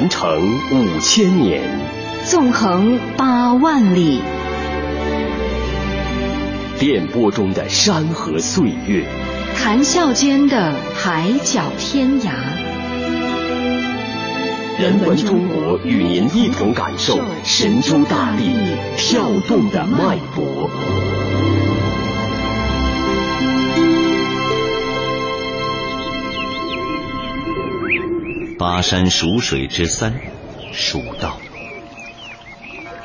传承五千年，纵横八万里，电波中的山河岁月，谈笑间的海角天涯。人文中国与您一同感受神州大地跳动的脉搏。巴山蜀水之三，蜀道。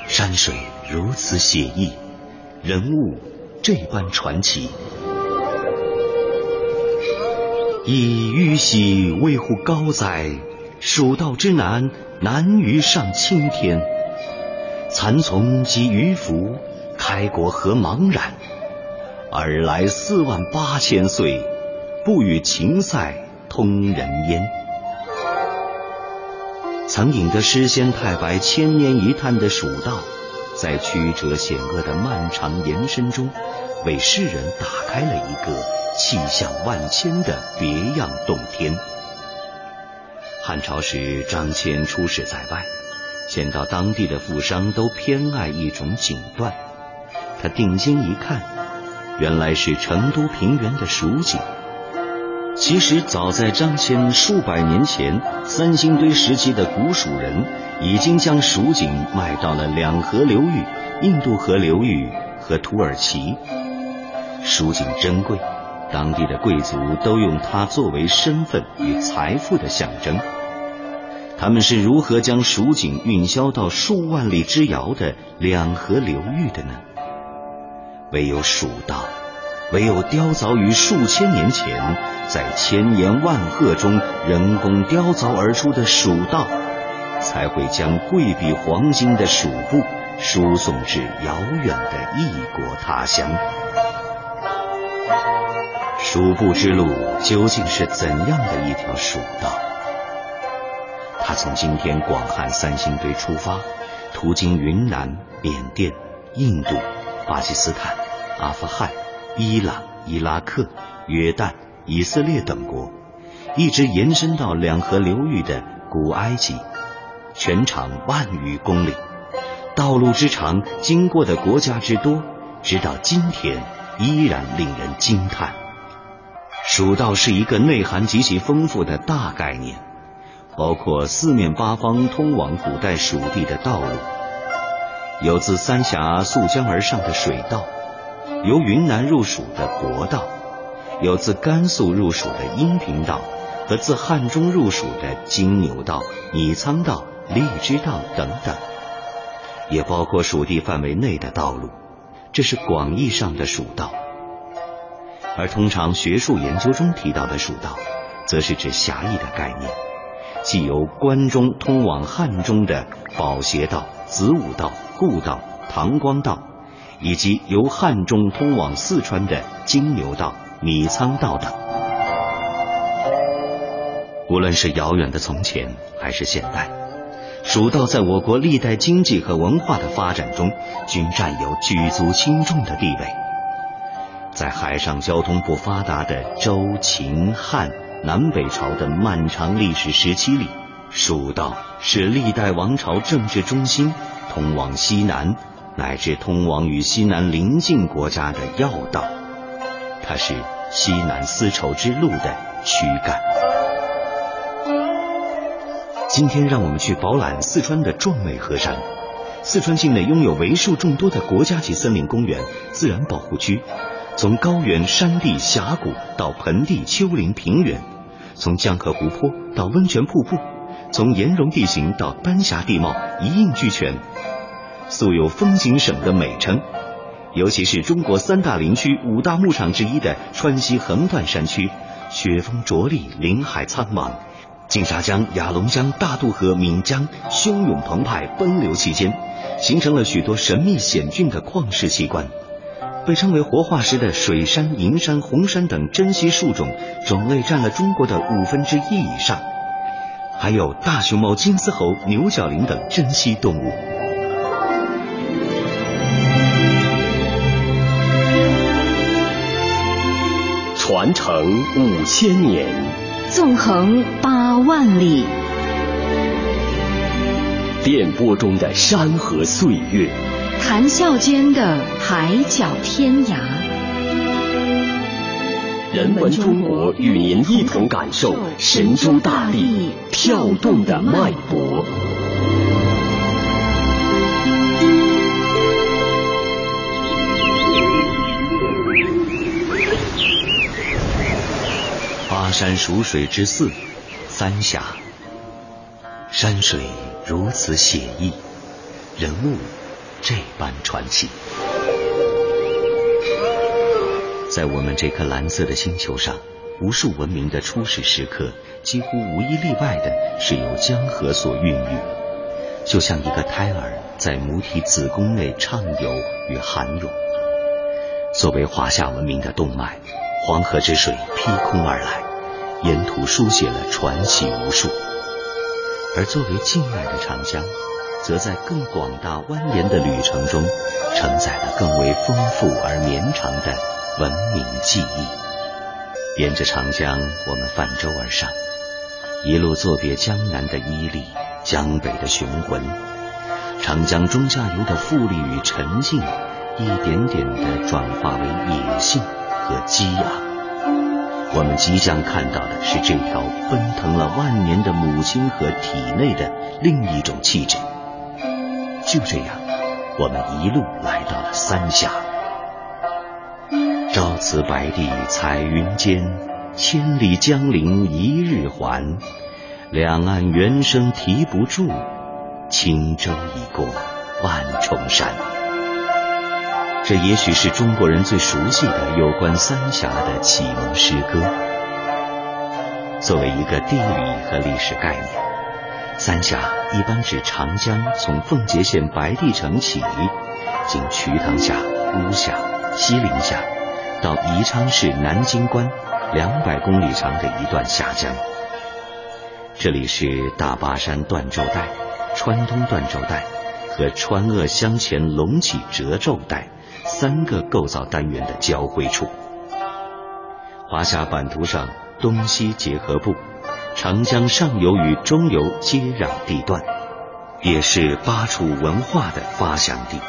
山水如此写意，人物这般传奇。以玉玺维护高哉，蜀道之难，难于上青天。蚕丛及鱼凫，开国何茫然？尔来四万八千岁，不与秦塞通人烟。曾引得诗仙太白千年一叹的蜀道，在曲折险恶的漫长延伸中，为世人打开了一个气象万千的别样洞天。汉朝时，张骞出使在外，见到当地的富商都偏爱一种锦缎，他定睛一看，原来是成都平原的蜀锦。其实，早在张骞数百年前，三星堆时期的古蜀人已经将蜀锦卖到了两河流域、印度河流域和土耳其。蜀锦珍贵，当地的贵族都用它作为身份与财富的象征。他们是如何将蜀锦运销到数万里之遥的两河流域的呢？唯有蜀道。唯有雕凿于数千年前，在千言万壑中人工雕凿而出的蜀道，才会将贵比黄金的蜀布输送至遥远的异国他乡。蜀布之路究竟是怎样的一条蜀道？它从今天广汉三星堆出发，途经云南、缅甸、印度、巴基斯坦、阿富汗。伊朗、伊拉克、约旦、以色列等国，一直延伸到两河流域的古埃及，全长万余公里。道路之长，经过的国家之多，直到今天依然令人惊叹。蜀道是一个内涵极其丰富的大概念，包括四面八方通往古代蜀地的道路，有自三峡溯江而上的水道。由云南入蜀的国道，有自甘肃入蜀的阴平道，和自汉中入蜀的金牛道、米仓道、荔枝道等等，也包括蜀地范围内的道路，这是广义上的蜀道。而通常学术研究中提到的蜀道，则是指狭义的概念，即由关中通往汉中的宝协道、子午道、故道、唐光道。以及由汉中通往四川的金牛道、米仓道等，无论是遥远的从前还是现代，蜀道在我国历代经济和文化的发展中均占有举足轻重的地位。在海上交通不发达的周、秦、汉南北朝的漫长历史时期里，蜀道是历代王朝政治中心，通往西南。乃至通往与西南邻近国家的要道，它是西南丝绸之路的躯干。今天，让我们去饱览四川的壮美河山。四川境内拥有为数众多的国家级森林公园、自然保护区，从高原、山地、峡谷到盆地、丘陵、平原，从江河湖泊到温泉瀑布，从岩溶地形到丹霞地貌，一应俱全。素有“风景省”的美称，尤其是中国三大林区、五大牧场之一的川西横断山区，雪峰卓立，林海苍茫，金沙江、雅龙江、大渡河、岷江汹涌澎湃，奔流其间，形成了许多神秘险峻的旷世奇观。被称为活化石的水杉、银杉、红杉等珍稀树种，种类占了中国的五分之一以上。还有大熊猫、金丝猴、牛角羚等珍稀动物。传承五千年，纵横八万里。电波中的山河岁月，谈笑间的海角天涯。人文中国与您一同感受神州大地跳动的脉搏。山蜀水之四，三峡。山水如此写意，人物这般传奇。在我们这颗蓝色的星球上，无数文明的初始时刻，几乎无一例外的是由江河所孕育，就像一个胎儿在母体子宫内畅游与涵涌。作为华夏文明的动脉，黄河之水劈空而来，沿途书写了传奇无数；而作为静脉的长江，则在更广大蜿蜒的旅程中，承载了更为丰富而绵长的文明记忆。沿着长江，我们泛舟而上，一路作别江南的伊犁，江北的雄浑，长江中下游的富丽与沉静。一点点地转化为野性和激昂。我们即将看到的是这条奔腾了万年的母亲河体内的另一种气质。就这样，我们一路来到了三峡。朝辞白帝彩云间，千里江陵一日还。两岸猿声啼不住，轻舟已过万重山。这也许是中国人最熟悉的有关三峡的启蒙诗歌。作为一个地理和历史概念，三峡一般指长江从奉节县白帝城起，经瞿塘峡、巫峡、西陵峡，到宜昌市南京关两百公里长的一段峡江。这里是大巴山断轴带、川东断轴带和川鄂湘黔隆起褶皱带。三个构造单元的交汇处，华夏版图上东西结合部，长江上游与中游接壤地段，也是巴楚文化的发祥地，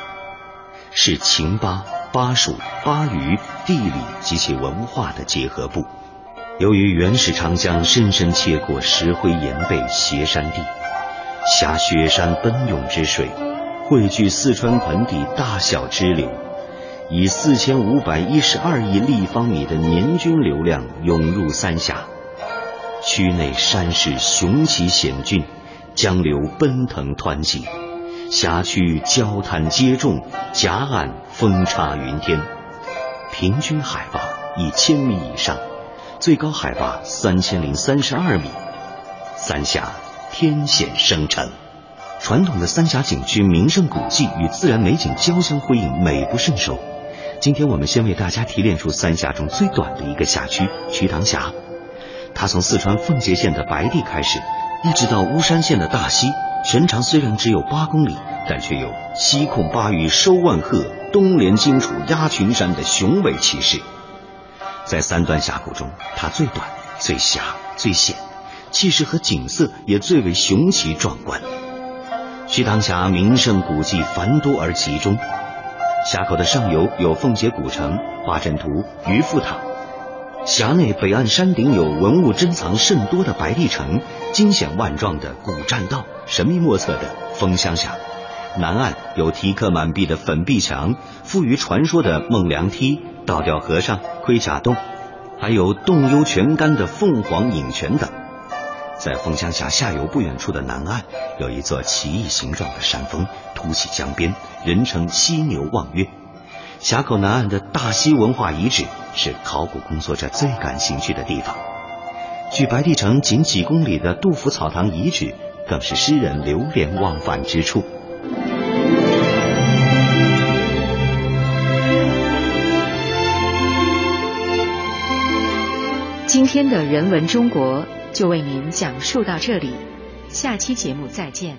是秦巴、巴蜀、巴渝地理及其文化的结合部。由于原始长江深深切过石灰岩背斜山地，挟雪山奔涌之水，汇聚四川盆地大小支流。以四千五百一十二亿立方米的年均流量涌入三峡，区内山势雄奇险峻，江流奔腾湍急，峡区礁滩接踵，夹岸峰插云天，平均海拔一千米以上，最高海拔三千零三十二米，三峡天险生成。传统的三峡景区名胜古迹与自然美景交相辉映，美不胜收。今天我们先为大家提炼出三峡中最短的一个辖区——瞿塘峡。它从四川奉节县的白帝开始，一直到巫山县的大溪，全长虽然只有八公里，但却有西控巴渝收万壑，东连荆楚压群山的雄伟气势。在三段峡谷中，它最短、最狭、最险，气势和景色也最为雄奇壮观。瞿塘峡名胜古迹繁多而集中。峡口的上游有奉节古城、八阵图、鱼富塔；峡内北岸山顶有文物珍藏甚多的白帝城、惊险万状的古栈道、神秘莫测的风箱峡；南岸有题刻满壁的粉壁墙、富于传说的孟良梯、倒吊和尚、盔甲洞，还有洞幽泉干的凤凰饮泉等。在凤江峡下游不远处的南岸，有一座奇异形状的山峰，凸起江边，人称犀牛望月。峡口南岸的大溪文化遗址是考古工作者最感兴趣的地方。距白帝城仅几公里的杜甫草堂遗址，更是诗人流连忘返之处。今天的人文中国。就为您讲述到这里，下期节目再见。